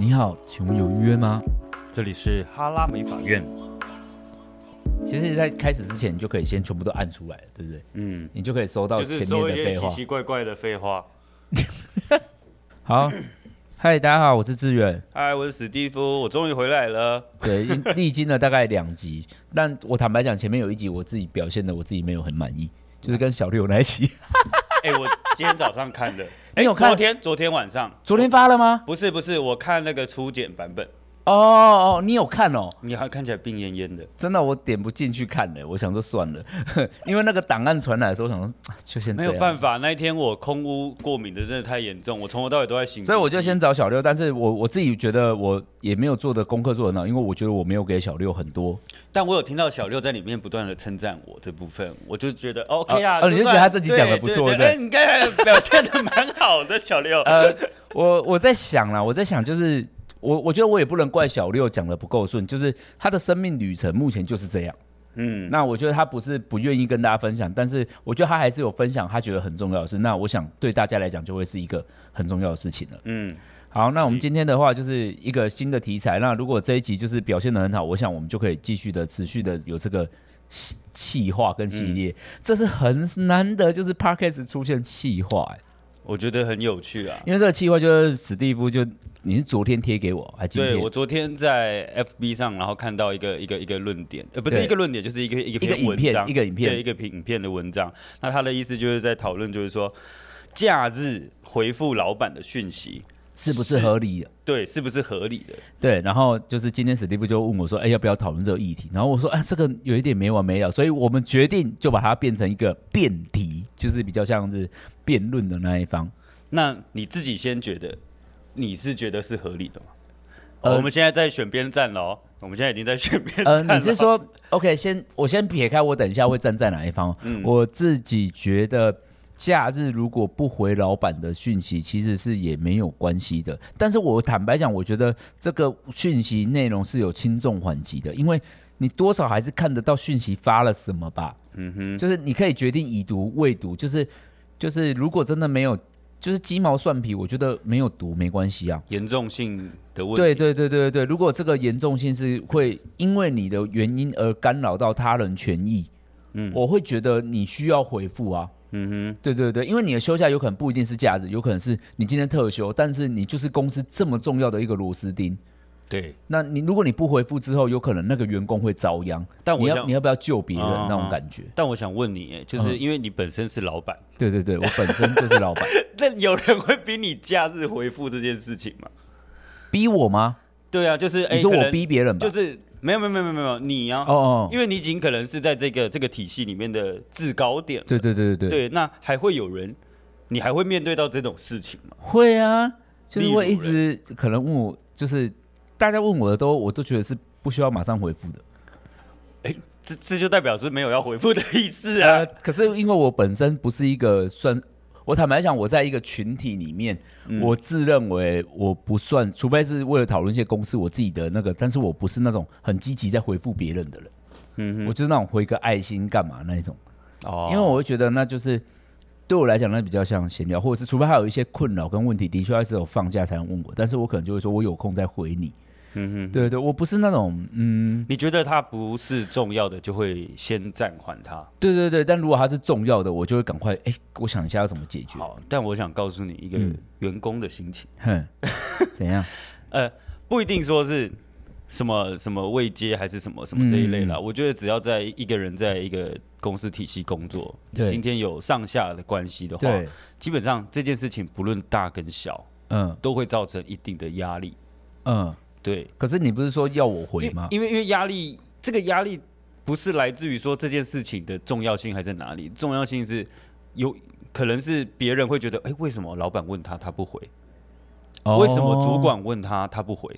你好，请问有预约吗？这里是哈拉美法院。其实，在开始之前，你就可以先全部都按出来，对不对？嗯，你就可以收到前面的废话，奇奇怪怪的废话。好，嗨，大家好，我是志远。嗨，我是史蒂夫，我终于回来了。对，历经了大概两集，但我坦白讲，前面有一集我自己表现的我自己没有很满意，就是跟小六那一集。哎、欸，我今天早上看的。你有看？昨天昨天晚上，昨天发了吗？不是不是，我看那个初剪版本。哦哦，你有看哦？你还看起来病恹恹的。真的，我点不进去看的。我想说算了，因为那个档案传来的时候，我想说就先这样。没有办法，那一天我空屋过敏的真的太严重，我从头到尾都在醒。所以我就先找小六，但是我我自己觉得我也没有做的功课做得很好，因为我觉得我没有给小六很多。但我有听到小六在里面不断的称赞我这部分，我就觉得 OK 啊。哦，你就觉得他自己讲的不错，对，对，对？你刚才表现的蛮好的，小六。呃，我我在想啦，我在想就是。我我觉得我也不能怪小六讲的不够顺，就是他的生命旅程目前就是这样。嗯，那我觉得他不是不愿意跟大家分享，但是我觉得他还是有分享他觉得很重要的事。那我想对大家来讲就会是一个很重要的事情了。嗯，好，那我们今天的话就是一个新的题材。那如果这一集就是表现的很好，我想我们就可以继续的持续的有这个气化跟系列。嗯、这是很难得，就是 parkas 出现气化、欸。我觉得很有趣啊，因为这个计划就是史蒂夫，就你是昨天贴给我，还记得？对，我昨天在 FB 上，然后看到一个一个一个论点，呃，不是一个论点，就是一个一个篇文章，一个影片，对，一个影片的文章。那他的意思就是在讨论，就是说假日回复老板的讯息。是不是合理的？对，是不是合理的？对，然后就是今天史蒂夫就问我说：“哎，要不要讨论这个议题？”然后我说：“哎，这个有一点没完没了，所以我们决定就把它变成一个辩题，就是比较像是辩论的那一方。”那你自己先觉得，你是觉得是合理的吗？呃，我们现在在选边站喽，我们现在已经在选边站。呃，你是说，OK，先我先撇开，我等一下会站在哪一方？嗯，我自己觉得。假日如果不回老板的讯息，其实是也没有关系的。但是我坦白讲，我觉得这个讯息内容是有轻重缓急的，因为你多少还是看得到讯息发了什么吧。嗯哼，就是你可以决定已读未读，就是就是如果真的没有，就是鸡毛蒜皮，我觉得没有读没关系啊。严重性的问题。对对对对对，如果这个严重性是会因为你的原因而干扰到他人权益，嗯，我会觉得你需要回复啊。嗯哼，对对对，因为你的休假有可能不一定是假日，有可能是你今天特休，但是你就是公司这么重要的一个螺丝钉。对，那你如果你不回复之后，有可能那个员工会遭殃。但我要你要，你要不要救别人、啊、那种感觉？但我想问你，就是因为你本身是老板、嗯，对对对，我本身就是老板。那有人会逼你假日回复这件事情吗？逼我吗？对啊，就是你说我逼别人吧，就是。没有没有没有没有你呀、啊，哦哦，因为你尽可能是在这个这个体系里面的制高点，对对对对对，那还会有人，你还会面对到这种事情吗？会啊，就是会一直可能问我，就是大家问我的都，我都觉得是不需要马上回复的。哎，这这就代表是没有要回复的意思啊。呃、可是因为我本身不是一个算。我坦白讲，我在一个群体里面，嗯、我自认为我不算，除非是为了讨论一些公司，我自己的那个，但是我不是那种很积极在回复别人的人。嗯哼，我就是那种回个爱心干嘛那一种。哦，因为我会觉得那就是对我来讲，那比较像闲聊，或者是除非他有一些困扰跟问题，的确还是有放假才能问我，但是我可能就会说我有空再回你。嗯哼，对对，我不是那种嗯，你觉得他不是重要的，就会先暂缓他。对对对，但如果他是重要的，我就会赶快哎，我想一下要怎么解决。好，但我想告诉你一个员工的心情。哼、嗯，怎样？呃，不一定说是什么什么未接还是什么什么这一类啦。嗯、我觉得只要在一个人在一个公司体系工作，对今天有上下的关系的话，基本上这件事情不论大跟小，嗯，都会造成一定的压力，嗯。对，可是你不是说要我回吗？因为因为压力，这个压力不是来自于说这件事情的重要性还在哪里？重要性是有可能是别人会觉得，哎，为什么老板问他他不回？哦、为什么主管问他他不回？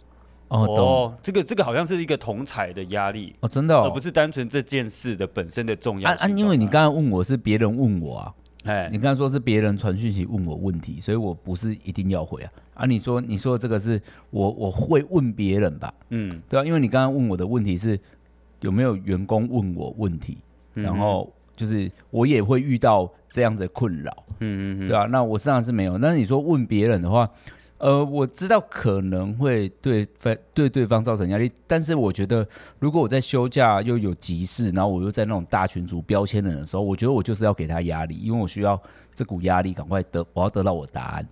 哦，哦这个这个好像是一个同侪的压力哦，真的、哦，而不是单纯这件事的本身的重要性。啊，啊因为你刚刚问我是别人问我啊。哎，你刚才说是别人传讯息问我问题，所以我不是一定要回啊。啊，你说你说这个是我我会问别人吧？嗯，对啊，因为你刚刚问我的问题是有没有员工问我问题，嗯、然后就是我也会遇到这样子的困扰，嗯嗯，对啊，那我实际上是没有。但是你说问别人的话，呃，我知道可能会对对对对方造成压力，但是我觉得如果我在休假又有急事，然后我又在那种大群组标签人的时候，我觉得我就是要给他压力，因为我需要这股压力赶快得，我要得到我的答案。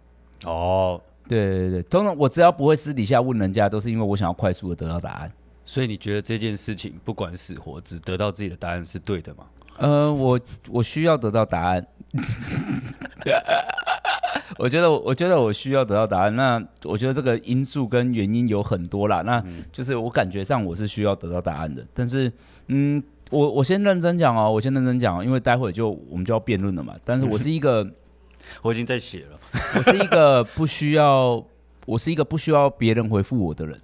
哦，对对对，通常我只要不会私底下问人家，都是因为我想要快速的得到答案。所以你觉得这件事情不管死活，只得到自己的答案是对的吗？呃，我我需要得到答案。我觉得，我觉得我需要得到答案。那我觉得这个因素跟原因有很多啦。那就是我感觉上我是需要得到答案的。但是，嗯，我我先认真讲哦，我先认真讲，因为待会就我们就要辩论了嘛。但是我 是一个，我已经在写了。我是一个不需要，我是一个不需要别人回复我的人。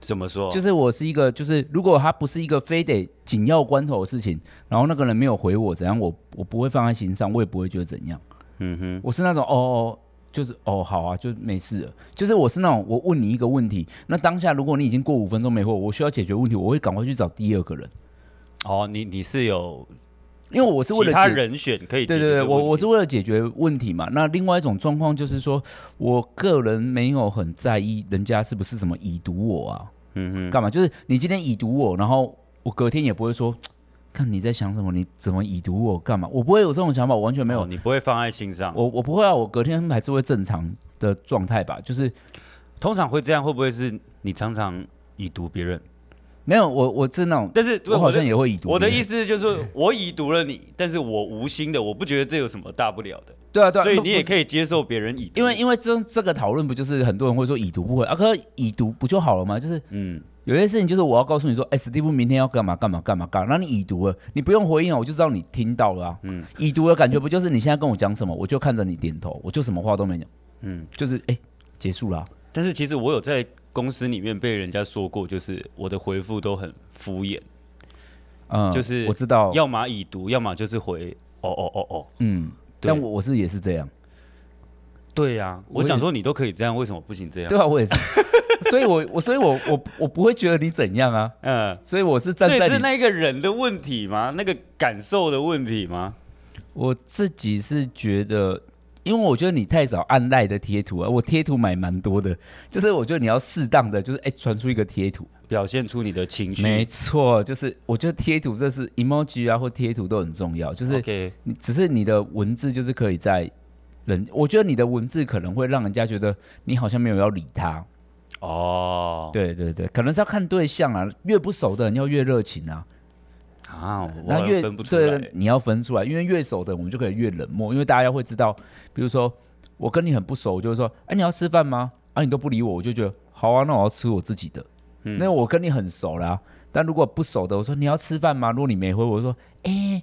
怎么说？就是我是一个，就是如果他不是一个非得紧要关头的事情，然后那个人没有回我，怎样，我我不会放在心上，我也不会觉得怎样。嗯哼，我是那种哦哦，就是哦好啊，就没事了。就是我是那种，我问你一个问题，那当下如果你已经过五分钟没回我，我需要解决问题，我会赶快去找第二个人。哦，你你是有，因为我是为了其他人选可以解决，对对对，我我是为了解决问题嘛。那另外一种状况就是说，我个人没有很在意人家是不是什么已读我啊，嗯哼，干嘛？就是你今天已读我，然后我隔天也不会说。看你在想什么？你怎么已读我干嘛？我不会有这种想法，我完全没有。哦，你不会放在心上。我我不会啊，我隔天还是会正常的状态吧。就是通常会这样，会不会是你常常已读别人？没有，我我是那种，但是我好像也会已读。我的意思就是，我已读了你，但是我无心的，我不觉得这有什么大不了的。对啊，对啊，所以你也可以接受别人已读。因为因为这这个讨论不就是很多人会说已读不回啊？可是已读不就好了吗？就是嗯。有些事情就是我要告诉你说，哎、欸，史蒂夫明天要干嘛干嘛干嘛干嘛，那你已读了，你不用回应了，我就知道你听到了啊。嗯，已读的感觉不就是你现在跟我讲什么，我就看着你点头，我就什么话都没讲。嗯，就是哎、欸，结束了、啊。但是其实我有在公司里面被人家说过，就是我的回复都很敷衍。嗯，就是我知道，要么已读，要么就是回哦哦哦哦。嗯，但我我是也是这样。对呀、啊，我讲说你都可以这样，为什么不行这样？对啊，我也是。所以我我所以我我我不会觉得你怎样啊，嗯，所以我是站在所以是那个人的问题吗？那个感受的问题吗？我自己是觉得，因为我觉得你太少按赖的贴图啊，我贴图买蛮多的，就是我觉得你要适当的，就是哎传出一个贴图，表现出你的情绪。没错，就是我觉得贴图这是 emoji 啊或贴图都很重要，就是你只是你的文字就是可以在人，我觉得你的文字可能会让人家觉得你好像没有要理他。哦，oh. 对对对，可能是要看对象啊，越不熟的人要越热情啊，啊，那越分不出来，对，你要分出来，因为越熟的我们就可以越冷漠，因为大家会知道，比如说我跟你很不熟，我就会说，哎，你要吃饭吗？啊，你都不理我，我就觉得好啊，那我要吃我自己的。嗯，那我跟你很熟啦，但如果不熟的，我说你要吃饭吗？如果你没回，我就说，哎，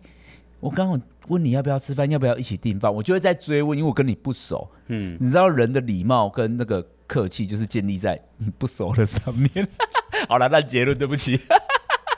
我刚刚问你要不要吃饭，要不要一起订饭？我就会再追问，因为我跟你不熟。嗯，你知道人的礼貌跟那个。客气就是建立在你 不熟的上面。好了，那结论对不起。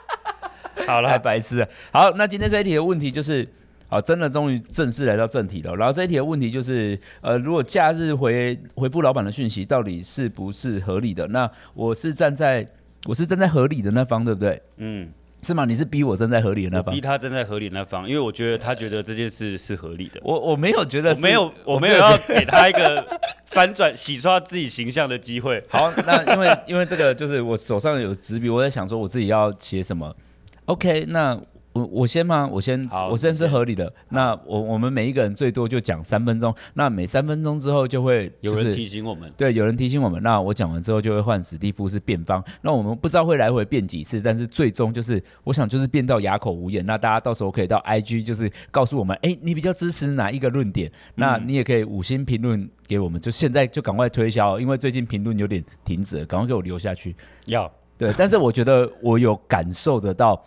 好了，太白痴了。好，那今天这一题的问题就是，好，真的终于正式来到正题了。然后这一题的问题就是，呃，如果假日回回复老板的讯息，到底是不是合理的？那我是站在我是站在合理的那方，对不对？嗯。是吗？你是逼我站在合理的那方，逼他站在合理的那方，因为我觉得他觉得这件事是合理的。我我没有觉得，没有，我没有要给他一个翻转、洗刷自己形象的机会。好，那因为因为这个就是我手上有纸笔，我在想说我自己要写什么。OK，那。我我先吗？我先，我先是合理的。那我我们每一个人最多就讲三分钟。那每三分钟之后就会、就是、有人提醒我们，对，有人提醒我们。那我讲完之后就会换史蒂夫是辩方。那我们不知道会来回辩几次，但是最终就是我想就是辩到哑口无言。那大家到时候可以到 IG 就是告诉我们，哎、欸，你比较支持哪一个论点？那你也可以五星评论给我们。就现在就赶快推销，因为最近评论有点停止了，赶快给我留下去。要对，但是我觉得我有感受得到。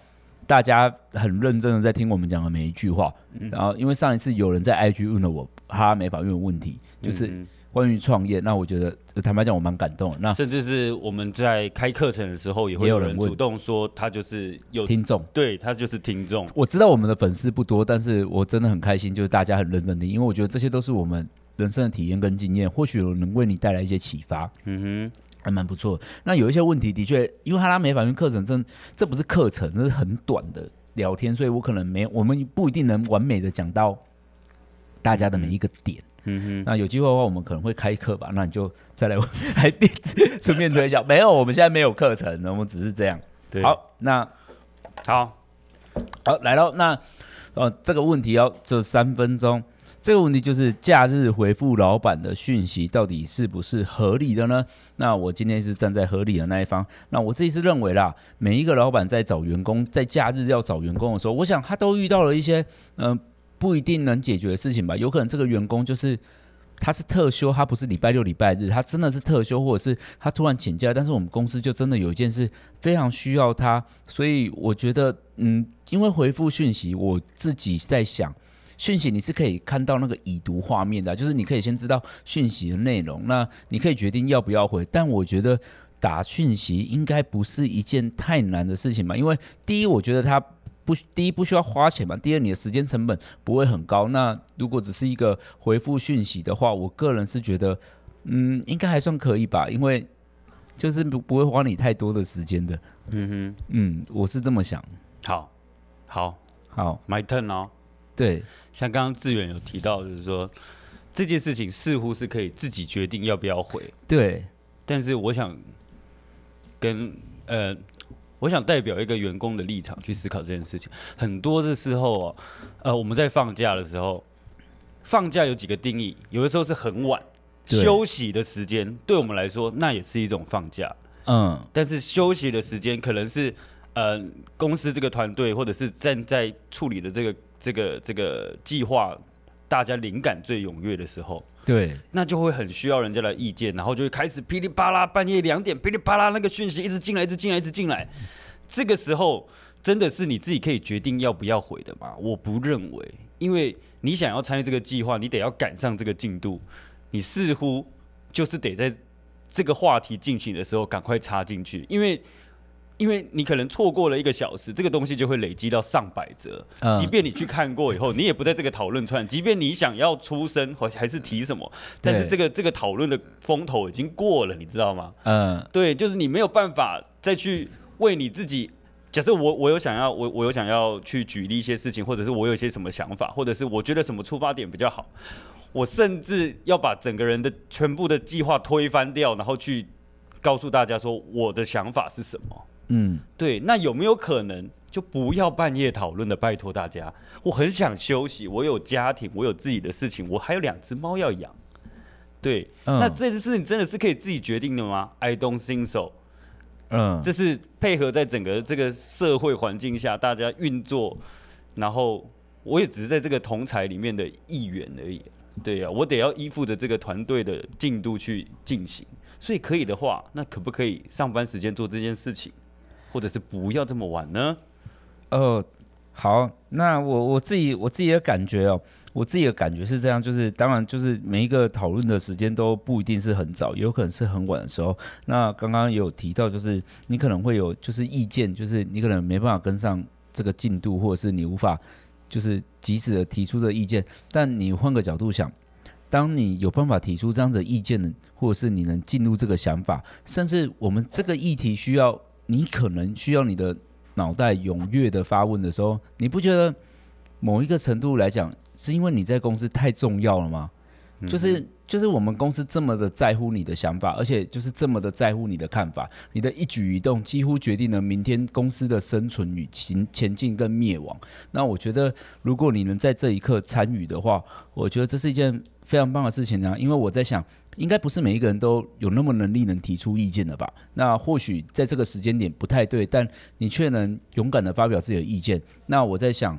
大家很认真的在听我们讲的每一句话，嗯、然后因为上一次有人在 IG 问了我哈美法院的问题，就是关于创业，那我觉得坦白讲我蛮感动的。那甚至是我们在开课程的时候，也会有人主动说他就是有听众，对他就是听众。我知道我们的粉丝不多，但是我真的很开心，就是大家很认真听，因为我觉得这些都是我们人生的体验跟经验，或许能为你带来一些启发。嗯哼。还蛮不错。那有一些问题的确，因为哈拉美法院课程真这不是课程，这是很短的聊天，所以我可能没我们不一定能完美的讲到大家的每一个点。嗯哼，那有机会的话，我们可能会开课吧。那你就再来 来顺便推销。没有，我们现在没有课程，我们只是这样。对，好，那好，好来了。那呃，这个问题要这三分钟。这个问题就是假日回复老板的讯息到底是不是合理的呢？那我今天是站在合理的那一方。那我自己是认为啦，每一个老板在找员工，在假日要找员工的时候，我想他都遇到了一些嗯、不一定能解决的事情吧。有可能这个员工就是他是特休，他不是礼拜六礼拜日，他真的是特休，或者是他突然请假，但是我们公司就真的有一件事非常需要他，所以我觉得嗯，因为回复讯息，我自己在想。讯息你是可以看到那个已读画面的，就是你可以先知道讯息的内容，那你可以决定要不要回。但我觉得打讯息应该不是一件太难的事情吧，因为第一，我觉得它不，第一不需要花钱嘛，第二，你的时间成本不会很高。那如果只是一个回复讯息的话，我个人是觉得，嗯，应该还算可以吧，因为就是不不会花你太多的时间的。嗯哼，嗯，我是这么想。好，好，好，My turn 哦。对。像刚刚志远有提到，就是说这件事情似乎是可以自己决定要不要回。对，但是我想跟呃，我想代表一个员工的立场去思考这件事情。很多的时候啊，呃，我们在放假的时候，放假有几个定义，有的时候是很晚休息的时间，对我们来说那也是一种放假。嗯，但是休息的时间可能是呃公司这个团队或者是正在处理的这个。这个这个计划，大家灵感最踊跃的时候，对，那就会很需要人家的意见，然后就会开始噼里啪啦，半夜两点噼里啪啦，那个讯息一直进来，一直进来，一直进来。这个时候真的是你自己可以决定要不要回的吗？我不认为，因为你想要参与这个计划，你得要赶上这个进度，你似乎就是得在这个话题进行的时候赶快插进去，因为。因为你可能错过了一个小时，这个东西就会累积到上百折。嗯、即便你去看过以后，你也不在这个讨论串。即便你想要出声或还是提什么，但是这个这个讨论的风头已经过了，你知道吗？嗯，对，就是你没有办法再去为你自己。假设我我有想要我我有想要去举例一些事情，或者是我有一些什么想法，或者是我觉得什么出发点比较好，我甚至要把整个人的全部的计划推翻掉，然后去告诉大家说我的想法是什么。嗯，对，那有没有可能就不要半夜讨论的？拜托大家，我很想休息，我有家庭，我有自己的事情，我还有两只猫要养。对，嗯、那这件事情真的是可以自己决定的吗？I don't think so。嗯，这是配合在整个这个社会环境下大家运作，然后我也只是在这个同才里面的一员而已。对呀、啊，我得要依附着这个团队的进度去进行。所以可以的话，那可不可以上班时间做这件事情？或者是不要这么晚呢？哦，好，那我我自己我自己的感觉哦，我自己的感觉是这样，就是当然就是每一个讨论的时间都不一定是很早，有可能是很晚的时候。那刚刚有提到，就是你可能会有就是意见，就是你可能没办法跟上这个进度，或者是你无法就是及时的提出这意见。但你换个角度想，当你有办法提出这样子的意见的，或者是你能进入这个想法，甚至我们这个议题需要。你可能需要你的脑袋踊跃的发问的时候，你不觉得某一个程度来讲，是因为你在公司太重要了吗？嗯、就是就是我们公司这么的在乎你的想法，而且就是这么的在乎你的看法，你的一举一动几乎决定了明天公司的生存与前前进跟灭亡。那我觉得，如果你能在这一刻参与的话，我觉得这是一件非常棒的事情啊，因为我在想。应该不是每一个人都有那么能力能提出意见的吧？那或许在这个时间点不太对，但你却能勇敢的发表自己的意见。那我在想，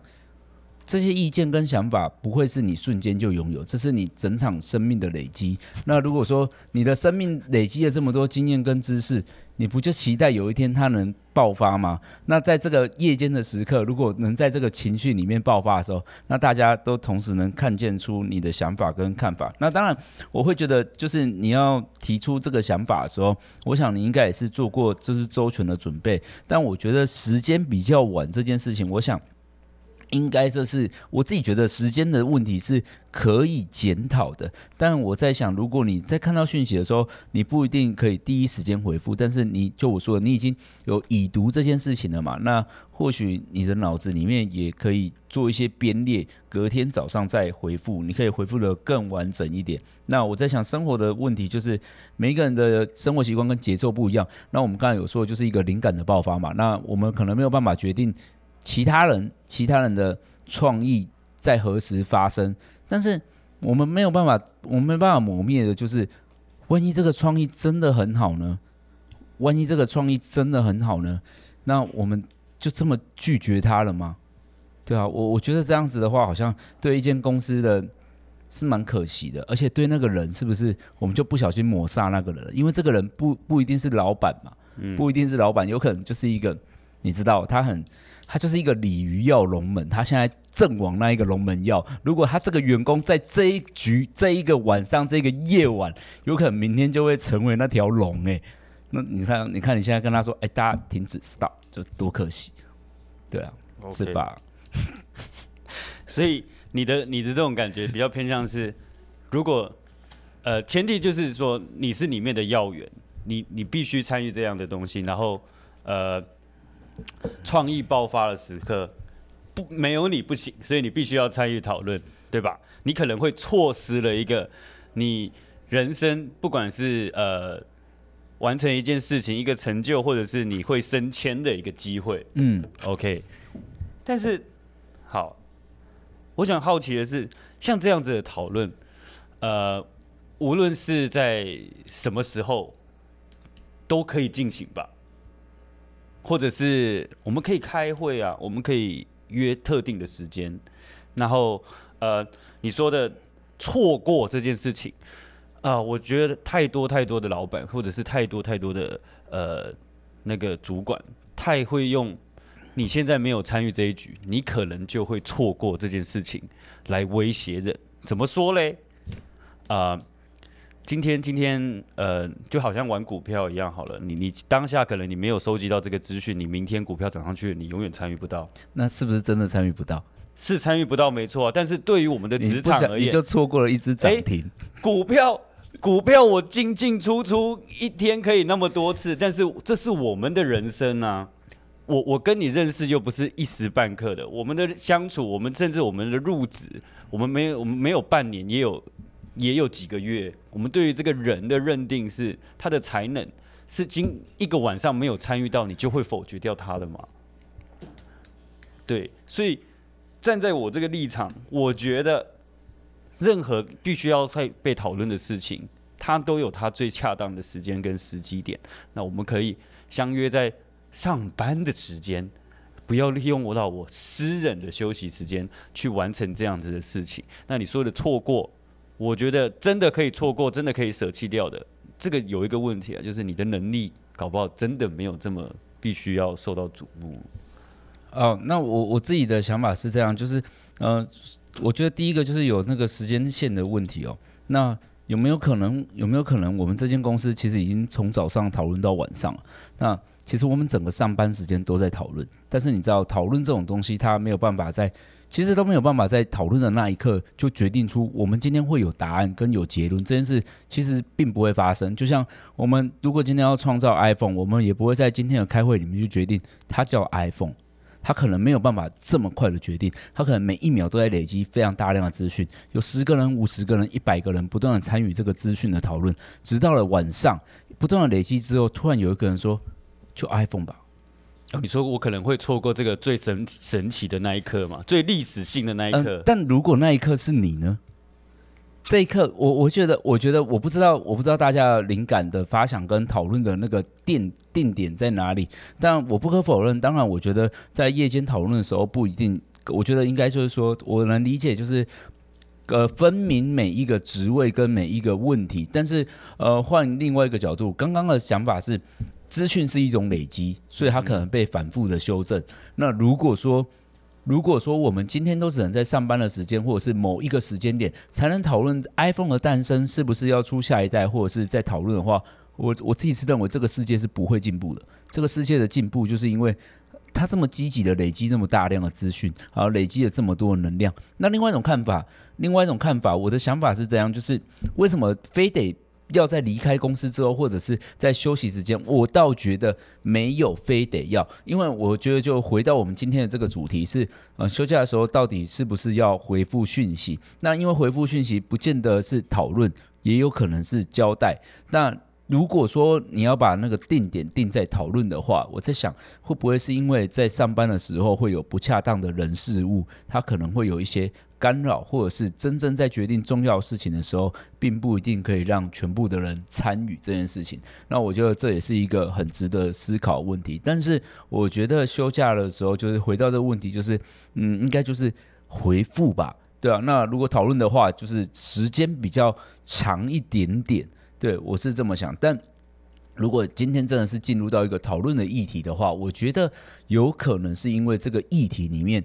这些意见跟想法不会是你瞬间就拥有，这是你整场生命的累积。那如果说你的生命累积了这么多经验跟知识，你不就期待有一天它能爆发吗？那在这个夜间的时刻，如果能在这个情绪里面爆发的时候，那大家都同时能看见出你的想法跟看法。那当然，我会觉得就是你要提出这个想法的时候，我想你应该也是做过就是周全的准备。但我觉得时间比较晚这件事情，我想。应该这是我自己觉得时间的问题是可以检讨的，但我在想，如果你在看到讯息的时候，你不一定可以第一时间回复，但是你就我说，你已经有已读这件事情了嘛？那或许你的脑子里面也可以做一些编列，隔天早上再回复，你可以回复得更完整一点。那我在想，生活的问题就是每一个人的生活习惯跟节奏不一样。那我们刚才有说，就是一个灵感的爆发嘛。那我们可能没有办法决定。其他人，其他人的创意在何时发生？但是我们没有办法，我们没办法磨灭的，就是万一这个创意真的很好呢？万一这个创意真的很好呢？那我们就这么拒绝他了吗？对啊，我我觉得这样子的话，好像对一间公司的是蛮可惜的，而且对那个人是不是我们就不小心抹杀那个人？因为这个人不不一定是老板嘛，不一定是老板，有可能就是一个你知道他很。他就是一个鲤鱼跃龙门，他现在正往那一个龙门要。如果他这个员工在这一局、这一个晚上、这个夜晚，有可能明天就会成为那条龙哎。那你看，你看你现在跟他说，哎、欸，大家停止，stop，就多可惜，对啊，okay. 是吧？所以你的你的这种感觉比较偏向是，如果呃前提就是说你是里面的要员，你你必须参与这样的东西，然后呃。创意爆发的时刻，不没有你不行，所以你必须要参与讨论，对吧？你可能会错失了一个你人生不管是呃完成一件事情、一个成就，或者是你会升迁的一个机会。嗯，OK。但是好，我想好奇的是，像这样子的讨论，呃，无论是在什么时候都可以进行吧。或者是我们可以开会啊，我们可以约特定的时间，然后呃，你说的错过这件事情啊，我觉得太多太多的老板，或者是太多太多的呃那个主管，太会用你现在没有参与这一局，你可能就会错过这件事情来威胁人。怎么说嘞？啊，今天今天呃，就好像玩股票一样好了，你你当下可能你没有收集到这个资讯，你明天股票涨上去，你永远参与不到。那是不是真的参与不到？是参与不到，没错。但是对于我们的职场而言，你就错过了一只涨停。股票股票我进进出出一天可以那么多次，但是这是我们的人生啊。我我跟你认识又不是一时半刻的，我们的相处，我们甚至我们的入职，我们没有我们没有半年也有。也有几个月，我们对于这个人的认定是他的才能是经一个晚上没有参与到，你就会否决掉他的吗？对，所以站在我这个立场，我觉得任何必须要被被讨论的事情，它都有它最恰当的时间跟时机点。那我们可以相约在上班的时间，不要利用我到我私人的休息时间去完成这样子的事情。那你说的错过？我觉得真的可以错过，真的可以舍弃掉的。这个有一个问题啊，就是你的能力搞不好真的没有这么必须要受到瞩目。哦，那我我自己的想法是这样，就是呃，我觉得第一个就是有那个时间线的问题哦。那有没有可能？有没有可能我们这间公司其实已经从早上讨论到晚上？那其实我们整个上班时间都在讨论，但是你知道，讨论这种东西它没有办法在。其实都没有办法在讨论的那一刻就决定出我们今天会有答案跟有结论这件事，其实并不会发生。就像我们如果今天要创造 iPhone，我们也不会在今天的开会里面就决定它叫 iPhone，它可能没有办法这么快的决定，它可能每一秒都在累积非常大量的资讯，有十个人、五十个人、一百个人不断的参与这个资讯的讨论，直到了晚上不断的累积之后，突然有一个人说就 iPhone 吧。你说我可能会错过这个最神神奇的那一刻嘛？最历史性的那一刻。嗯，但如果那一刻是你呢？这一刻，我我觉得，我觉得，我不知道，我不知道大家灵感的发想跟讨论的那个定定点在哪里。但我不可否认，当然，我觉得在夜间讨论的时候不一定。我觉得应该就是说，我能理解，就是呃，分明每一个职位跟每一个问题。但是呃，换另外一个角度，刚刚的想法是。资讯是一种累积，所以它可能被反复的修正。那如果说，如果说我们今天都只能在上班的时间，或者是某一个时间点才能讨论 iPhone 的诞生是不是要出下一代，或者是在讨论的话，我我自己是认为这个世界是不会进步的。这个世界的进步就是因为它这么积极的累积这么大量的资讯，然后累积了这么多的能量。那另外一种看法，另外一种看法，我的想法是这样，就是为什么非得要在离开公司之后，或者是在休息时间？我倒觉得没有非得要，因为我觉得就回到我们今天的这个主题是，呃，休假的时候到底是不是要回复讯息？那因为回复讯息不见得是讨论，也有可能是交代。那如果说你要把那个定点定在讨论的话，我在想会不会是因为在上班的时候会有不恰当的人事物，它可能会有一些干扰，或者是真正在决定重要事情的时候，并不一定可以让全部的人参与这件事情。那我觉得这也是一个很值得思考的问题。但是我觉得休假的时候，就是回到这个问题，就是嗯，应该就是回复吧，对啊。那如果讨论的话，就是时间比较长一点点。对，我是这么想。但如果今天真的是进入到一个讨论的议题的话，我觉得有可能是因为这个议题里面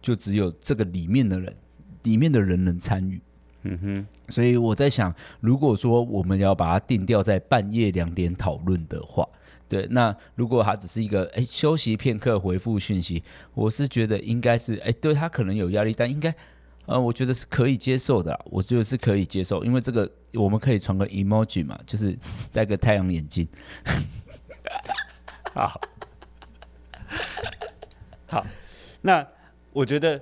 就只有这个里面的人，里面的人能参与。嗯哼。所以我在想，如果说我们要把它定调在半夜两点讨论的话，对，那如果他只是一个哎休息片刻回复讯息，我是觉得应该是哎对他可能有压力，但应该。呃，我觉得是可以接受的，我觉得是可以接受，因为这个我们可以传个 emoji 嘛，就是戴个太阳眼镜。好，好，那我觉得，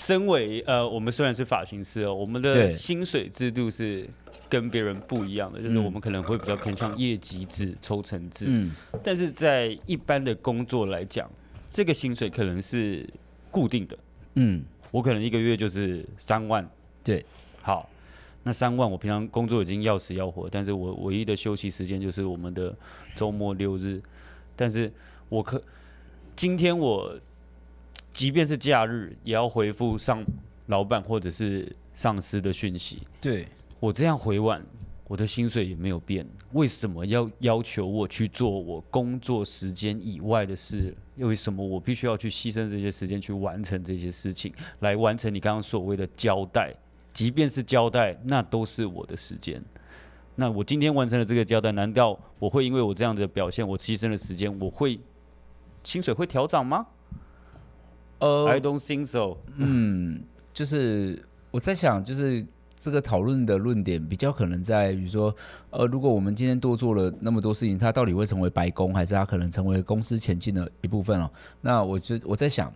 身为呃，我们虽然是发型师哦，我们的薪水制度是跟别人不一样的，就是我们可能会比较偏向业绩制、抽成制，嗯，但是在一般的工作来讲，这个薪水可能是固定的，嗯。我可能一个月就是三万，对，好，那三万我平常工作已经要死要活，但是我唯一的休息时间就是我们的周末六日，但是我可今天我即便是假日也要回复上老板或者是上司的讯息，对，我这样回晚。我的薪水也没有变，为什么要要求我去做我工作时间以外的事？又为什么我必须要去牺牲这些时间去完成这些事情，来完成你刚刚所谓的交代？即便是交代，那都是我的时间。那我今天完成了这个交代，难道我会因为我这样的表现，我牺牲了时间，我会薪水会调涨吗？呃，I don't think so。嗯，就是我在想，就是。这个讨论的论点比较可能在于说，呃，如果我们今天多做了那么多事情，它到底会成为白宫，还是它可能成为公司前进的一部分哦？那我就我在想，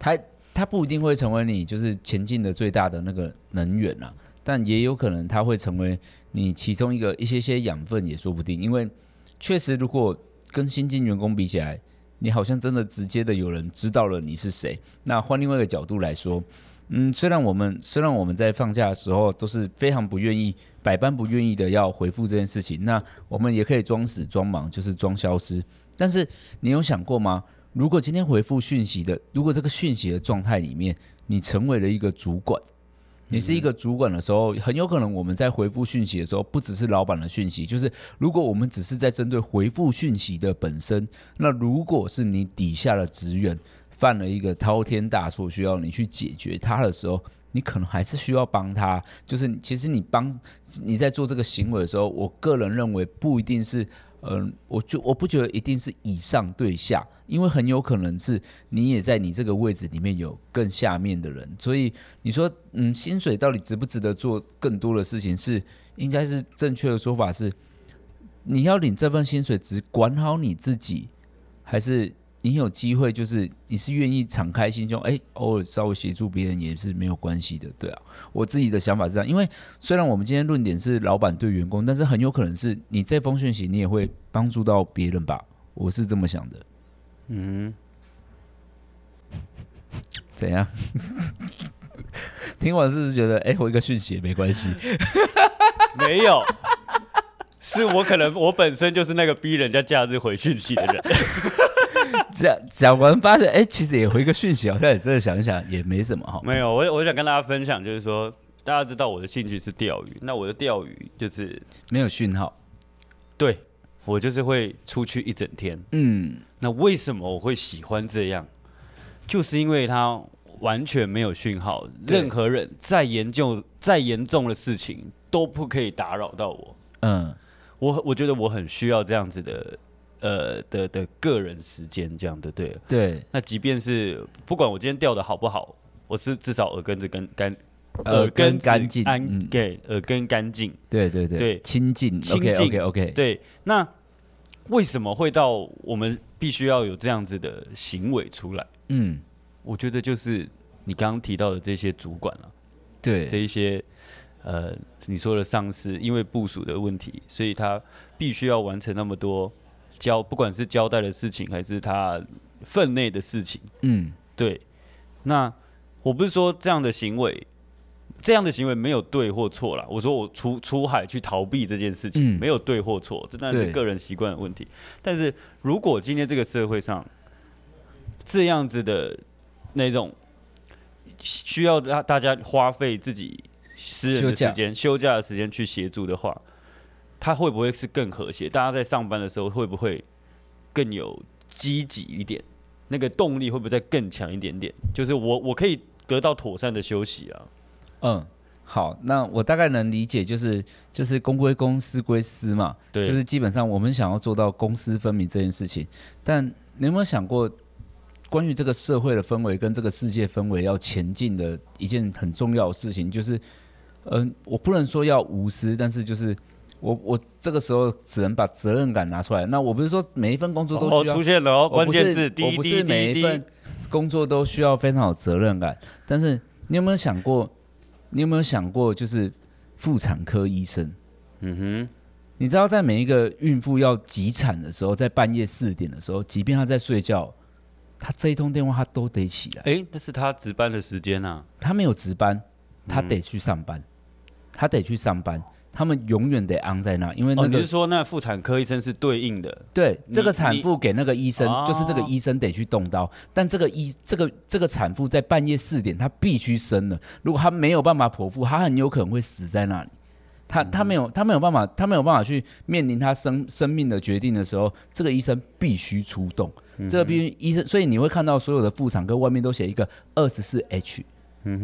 它它不一定会成为你就是前进的最大的那个能源啊，但也有可能它会成为你其中一个一些些养分也说不定。因为确实，如果跟新进员工比起来，你好像真的直接的有人知道了你是谁。那换另外一个角度来说。嗯，虽然我们虽然我们在放假的时候都是非常不愿意，百般不愿意的要回复这件事情，那我们也可以装死装忙，就是装消失。但是你有想过吗？如果今天回复讯息的，如果这个讯息的状态里面，你成为了一个主管，你是一个主管的时候，很有可能我们在回复讯息的时候，不只是老板的讯息，就是如果我们只是在针对回复讯息的本身，那如果是你底下的职员。犯了一个滔天大错，需要你去解决他的时候，你可能还是需要帮他。就是其实你帮你在做这个行为的时候，我个人认为不一定是，嗯、我就我不觉得一定是以上对下，因为很有可能是你也在你这个位置里面有更下面的人。所以你说，嗯，薪水到底值不值得做更多的事情？是应该是正确的说法是，你要领这份薪水，只管好你自己，还是？你有机会，就是你是愿意敞开心胸，哎、偶尔稍微协助别人也是没有关系的，对啊。我自己的想法是这样，因为虽然我们今天论点是老板对员工，但是很有可能是你这封讯息你也会帮助到别人吧，我是这么想的。嗯，怎样？听完是不是觉得，哎、欸，回个讯息也没关系？没有，是我可能我本身就是那个逼人家假日回讯息的人。讲讲完发现，哎、欸，其实也回个讯息，好像也真的想一想也没什么哈。没有，我我想跟大家分享，就是说大家知道我的兴趣是钓鱼，那我的钓鱼就是没有讯号，对，我就是会出去一整天。嗯，那为什么我会喜欢这样？就是因为它完全没有讯号，任何人再研究再严重的事情都不可以打扰到我。嗯，我我觉得我很需要这样子的。呃的的个人时间，这样的对。对。那即便是不管我今天钓的好不好，我是至少耳根子跟干，耳根干净，安给耳根干净。对对对。对，清净，清净。OK OK。对，那为什么会到我们必须要有这样子的行为出来？嗯，我觉得就是你刚刚提到的这些主管啊，对，这一些。呃，你说的上司因为部署的问题，所以他必须要完成那么多交，不管是交代的事情，还是他分内的事情。嗯，对。那我不是说这样的行为，这样的行为没有对或错啦。我说我出出海去逃避这件事情，嗯、没有对或错，这当然是个人习惯的问题。但是如果今天这个社会上这样子的那种需要让大家花费自己。私人的时间、休假的时间去协助的话，他会不会是更和谐？大家在上班的时候会不会更有积极一点？那个动力会不会再更强一点点？就是我我可以得到妥善的休息啊。嗯，好，那我大概能理解，就是就是公归公，私归私嘛。对，就是基本上我们想要做到公私分明这件事情。但你有没有想过，关于这个社会的氛围跟这个世界氛围要前进的一件很重要的事情，就是。嗯，我不能说要无私，但是就是我我这个时候只能把责任感拿出来。那我不是说每一份工作都需要出现了哦，关键字，我不是每一份工作都需要非常有责任感。但是你有没有想过？你有没有想过，就是妇产科医生？嗯哼，你知道在每一个孕妇要急产的时候，在半夜四点的时候，即便她在睡觉，她这一通电话她都得起来。哎，那是她值班的时间啊，她没有值班，她得去上班。他得去上班，他们永远得安在那，因为那个、哦、你是说那妇产科医生是对应的，对，这个产妇给那个医生，就是这个医生得去动刀，但这个医这个这个产妇在半夜四点，她必须生了，如果她没有办法剖腹，她很有可能会死在那里，她她没有她没有办法，她没有办法去面临她生生命的决定的时候，这个医生必须出动，这个必须医生，所以你会看到所有的妇产科外面都写一个二十四 H。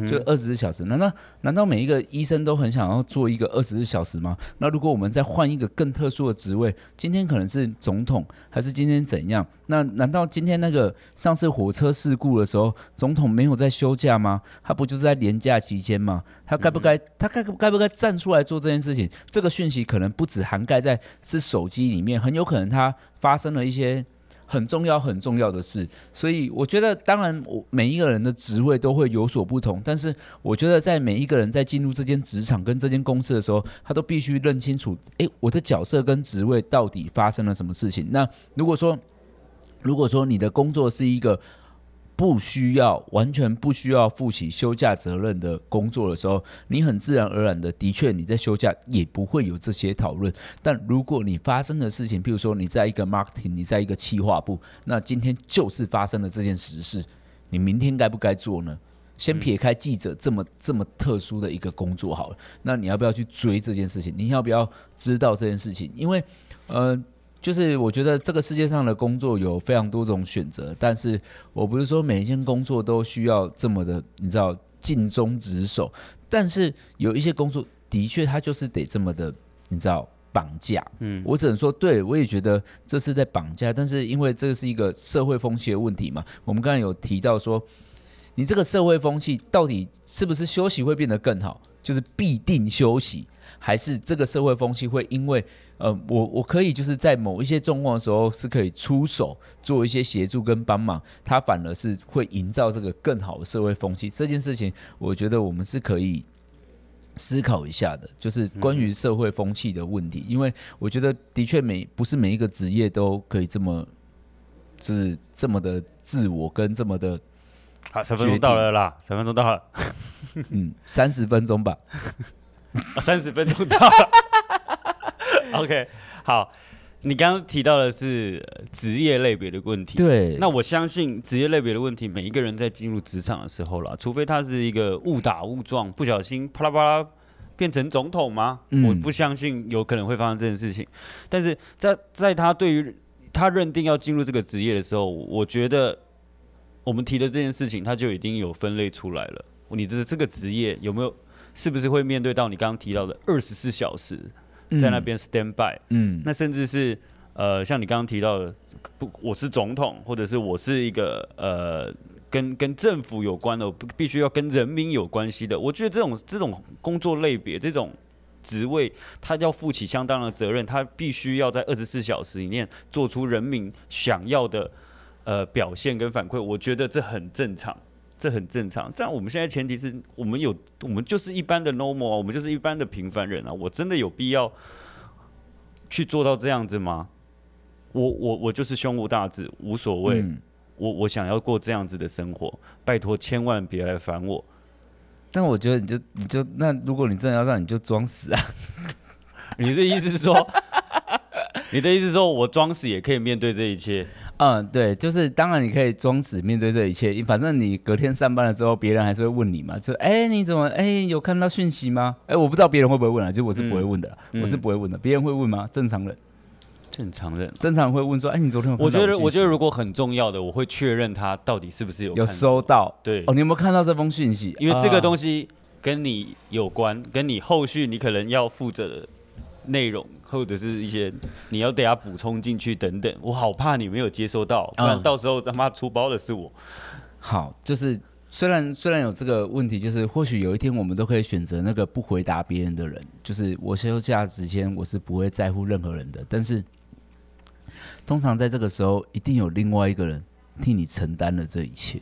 就二十四小时，难道难道每一个医生都很想要做一个二十四小时吗？那如果我们再换一个更特殊的职位，今天可能是总统，还是今天怎样？那难道今天那个上次火车事故的时候，总统没有在休假吗？他不就是在年假期间吗？他该不该他该该不该站出来做这件事情？这个讯息可能不止涵盖在是手机里面，很有可能他发生了一些。很重要很重要的事，所以我觉得，当然，我每一个人的职位都会有所不同，但是我觉得，在每一个人在进入这间职场跟这间公司的时候，他都必须认清楚，诶，我的角色跟职位到底发生了什么事情。那如果说，如果说你的工作是一个。不需要完全不需要负起休假责任的工作的时候，你很自然而然的，的确你在休假也不会有这些讨论。但如果你发生的事情，譬如说你在一个 marketing，你在一个企划部，那今天就是发生了这件实事，你明天该不该做呢？先撇开记者这么这么特殊的一个工作好了，那你要不要去追这件事情？你要不要知道这件事情？因为，呃。就是我觉得这个世界上的工作有非常多种选择，但是我不是说每一件工作都需要这么的，你知道尽忠职守。但是有一些工作的确它就是得这么的，你知道绑架。嗯，我只能说，对我也觉得这是在绑架。但是因为这是一个社会风气的问题嘛，我们刚才有提到说，你这个社会风气到底是不是休息会变得更好？就是必定休息，还是这个社会风气会因为？呃，我我可以就是在某一些状况的时候是可以出手做一些协助跟帮忙，它反而是会营造这个更好的社会风气。这件事情，我觉得我们是可以思考一下的，就是关于社会风气的问题。因为我觉得的确每不是每一个职业都可以这么，就是这么的自我跟这么的。好，十分钟到了啦，十分钟到了，嗯，三十分钟吧，三十分钟到了。OK，好，你刚刚提到的是职业类别的问题。对，那我相信职业类别的问题，每一个人在进入职场的时候啦，除非他是一个误打误撞，不小心啪啦啪啦变成总统吗？嗯，我不相信有可能会发生这件事情。但是在在他对于他认定要进入这个职业的时候，我觉得我们提的这件事情，他就已经有分类出来了。你的这个职业有没有，是不是会面对到你刚刚提到的二十四小时？在那边 stand by，嗯，那甚至是呃，像你刚刚提到的，不，我是总统，或者是我是一个呃，跟跟政府有关的，我必须要跟人民有关系的。我觉得这种这种工作类别，这种职位，他要负起相当的责任，他必须要在二十四小时里面做出人民想要的呃表现跟反馈。我觉得这很正常，这很正常。这样我们现在前提是我们有，我们就是一般的 normal 啊，我们就是一般的平凡人啊。我真的有必要去做到这样子吗？我我我就是胸无大志，无所谓。嗯、我我想要过这样子的生活，拜托千万别来烦我。但我觉得你就你就那，如果你真的要让你就装死啊！你的意思是说，你的意思是说我装死也可以面对这一切？嗯，对，就是当然你可以装死面对这一切，反正你隔天上班了之后，别人还是会问你嘛，就哎、欸、你怎么哎、欸、有看到讯息吗？哎、欸、我不知道别人会不会问啊，就我是不会问的，嗯、我是不会问的，别人会问吗？正常人。正常人，正常人会问说：“哎，你昨天有我？”我觉得，我觉得如果很重要的，我会确认他到底是不是有有收到。对，哦，你有没有看到这封讯息？因为这个东西跟你有关，啊、跟你后续你可能要负责的内容，或者是一些你要等下补充进去等等。我好怕你没有接收到，不然到时候他妈出包的是我。好，就是虽然虽然有这个问题，就是或许有一天我们都可以选择那个不回答别人的人。就是我休假时间，我是不会在乎任何人的，但是。通常在这个时候，一定有另外一个人替你承担了这一切。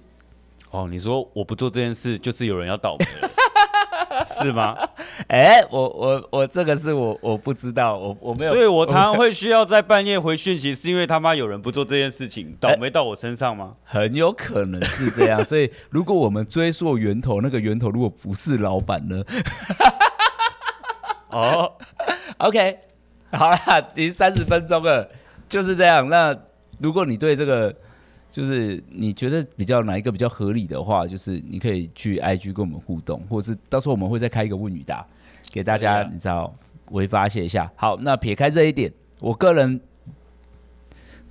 哦，你说我不做这件事，就是有人要倒霉了，是吗？哎、欸，我我我这个是我我不知道，我我没有，所以我常常会需要在半夜回讯息，是因为他妈有人不做这件事情，倒 霉到我身上吗？欸、很有可能是这样。所以 如果我们追溯源头，那个源头如果不是老板呢？哦，OK，好了，已经三十分钟了。就是这样。那如果你对这个，就是你觉得比较哪一个比较合理的话，就是你可以去 IG 跟我们互动，或者是到时候我们会再开一个问与答，给大家你知道微发泄一下。好，那撇开这一点，我个人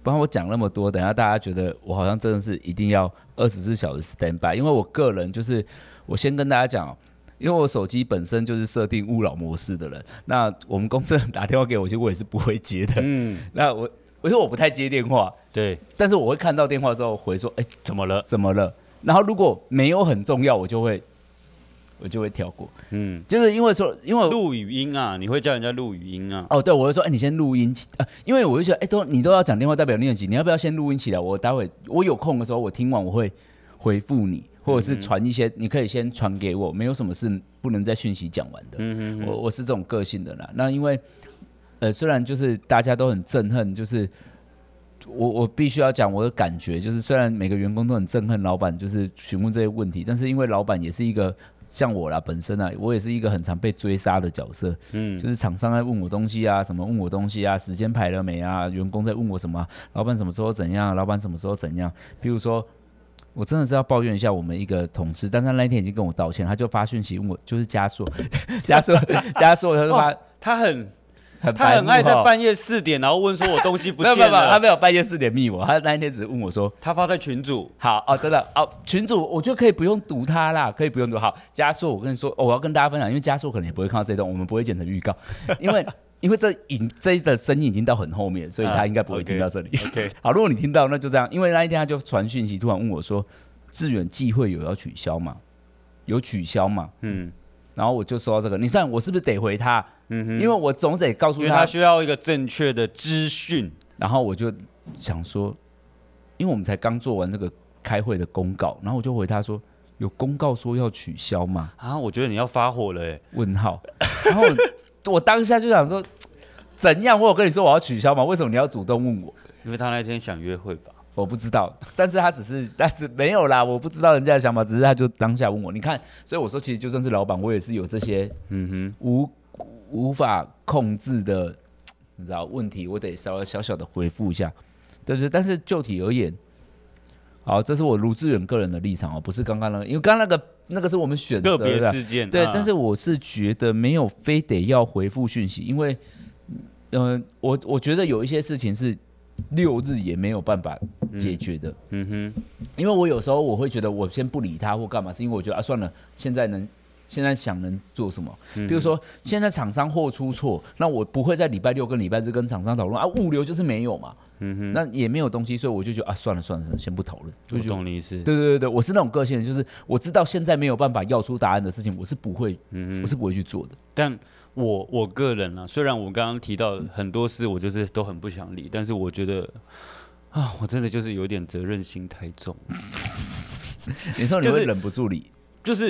不然我讲那么多，等下大家觉得我好像真的是一定要二十四小时 stand by，因为我个人就是我先跟大家讲，因为我手机本身就是设定勿扰模式的人，那我们公司打电话给我，其实我也是不会接的。嗯，那我。我说我不太接电话，对，但是我会看到电话之后回说，哎、欸，怎么了？怎么了？然后如果没有很重要，我就会，我就会跳过。嗯，就是因为说，因为录语音啊，你会叫人家录语音啊？哦，对，我会说，哎、欸，你先录音起，啊，因为我就觉得，哎、欸，都你都要讲电话，代表你很急，你要不要先录音起来？我待会我有空的时候，我听完我会回复你，或者是传一些，嗯、你可以先传给我，没有什么事不能在讯息讲完的。嗯哼哼，我我是这种个性的啦。那因为，呃，虽然就是大家都很憎恨，就是。我我必须要讲我的感觉，就是虽然每个员工都很憎恨老板，就是询问这些问题，但是因为老板也是一个像我啦，本身啊，我也是一个很常被追杀的角色。嗯，就是厂商在问我东西啊，什么问我东西啊，时间排了没啊？员工在问我什么？老板什么时候怎样？老板什么时候怎样？比如说，我真的是要抱怨一下我们一个同事，但是他那天已经跟我道歉，他就发讯息问我，就是加速，加速，加速，他说他、哦、他很。很他很爱在半夜四点，然后问说我东西不见了。没有没有，他没有半夜四点密我，他那一天只是问我说，他发在群主。好哦，真的哦，群主我觉得可以不用读他啦，可以不用读。好，加速，我跟你说，哦，我要跟大家分享，因为加速可能也不会看到这段，我们不会剪成预告，因为因为这影这一则声音已经到很后面，所以他应该不会听到这里。啊、okay, okay. 好，如果你听到，那就这样，因为那一天他就传讯息，突然问我说，志远季会有要取消吗？有取消吗？嗯。然后我就说到这个，你算我是不是得回他？嗯哼，因为我总得告诉他，因为他需要一个正确的资讯。然后我就想说，因为我们才刚做完这个开会的公告，然后我就回他说，有公告说要取消吗？啊，我觉得你要发火了哎！问号。然后我，我当下就想说，怎样？我有跟你说我要取消吗？为什么你要主动问我？因为他那天想约会吧。我不知道，但是他只是，但是没有啦，我不知道人家的想法，只是他就当下问我，你看，所以我说，其实就算是老板，我也是有这些，嗯哼，无无法控制的，你知道问题，我得稍微小小的回复一下，对不对？但是就体而言，好，这是我卢志远个人的立场哦，不是刚刚那个，因为刚刚那个那个是我们选择的事件，对，啊、但是我是觉得没有非得要回复讯息，因为，嗯、呃，我我觉得有一些事情是。六日也没有办法解决的，嗯，嗯哼，因为我有时候我会觉得我先不理他或干嘛，是因为我觉得啊算了，现在能现在想能做什么？比如说现在厂商货出错，那我不会在礼拜六跟礼拜日跟厂商讨论啊，物流就是没有嘛。嗯哼，那也没有东西，所以我就觉得啊，算了算了，先不讨论。不懂你意思？对对对对，我是那种个性，就是我知道现在没有办法要出答案的事情，我是不会，嗯哼，我是不会去做的。但我我个人啊，虽然我刚刚提到很多事，我就是都很不想理，但是我觉得啊，我真的就是有点责任心太重。你说你会忍不住理？就是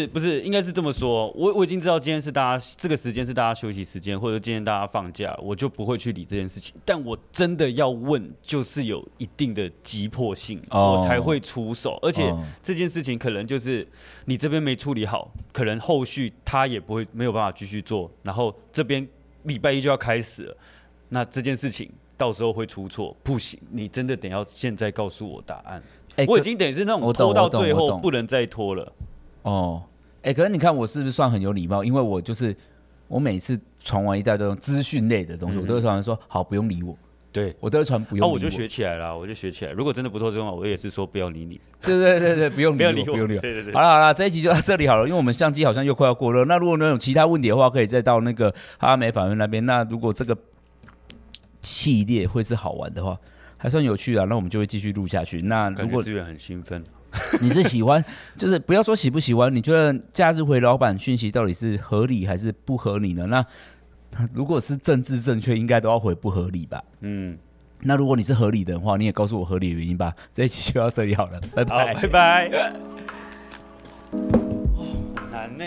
不是应该是这么说，我我已经知道今天是大家这个时间是大家休息时间，或者今天大家放假，我就不会去理这件事情。但我真的要问，就是有一定的急迫性，我才会出手。而且这件事情可能就是你这边没处理好，可能后续他也不会没有办法继续做。然后这边礼拜一就要开始了，那这件事情到时候会出错，不行，你真的得要现在告诉我答案。我已经等于是那种拖到最后不能再拖了。哦，哎、欸，可是你看我是不是算很有礼貌？因为我就是我每次传完一大堆资讯类的东西，嗯、我都会传完说好，不用理我。对，我都会传不用理我。哦，我就学起来了，我就学起来。如果真的不透这话，我也是说不要理你。对对对对，不用理我，不用理我。对对对。好了好了，这一集就到这里好了，因为我们相机好像又快要过热。那如果你有其他问题的话，可以再到那个阿美法院那边。那如果这个系列会是好玩的话，还算有趣啊，那我们就会继续录下去。那如果资源很兴奋。你是喜欢，就是不要说喜不喜欢，你觉得假日回老板讯息到底是合理还是不合理呢？那 如果是政治正确，应该都要回不合理吧？嗯，那如果你是合理的话，你也告诉我合理的原因吧。这一期就到这里好了，拜拜，拜拜。好难呢。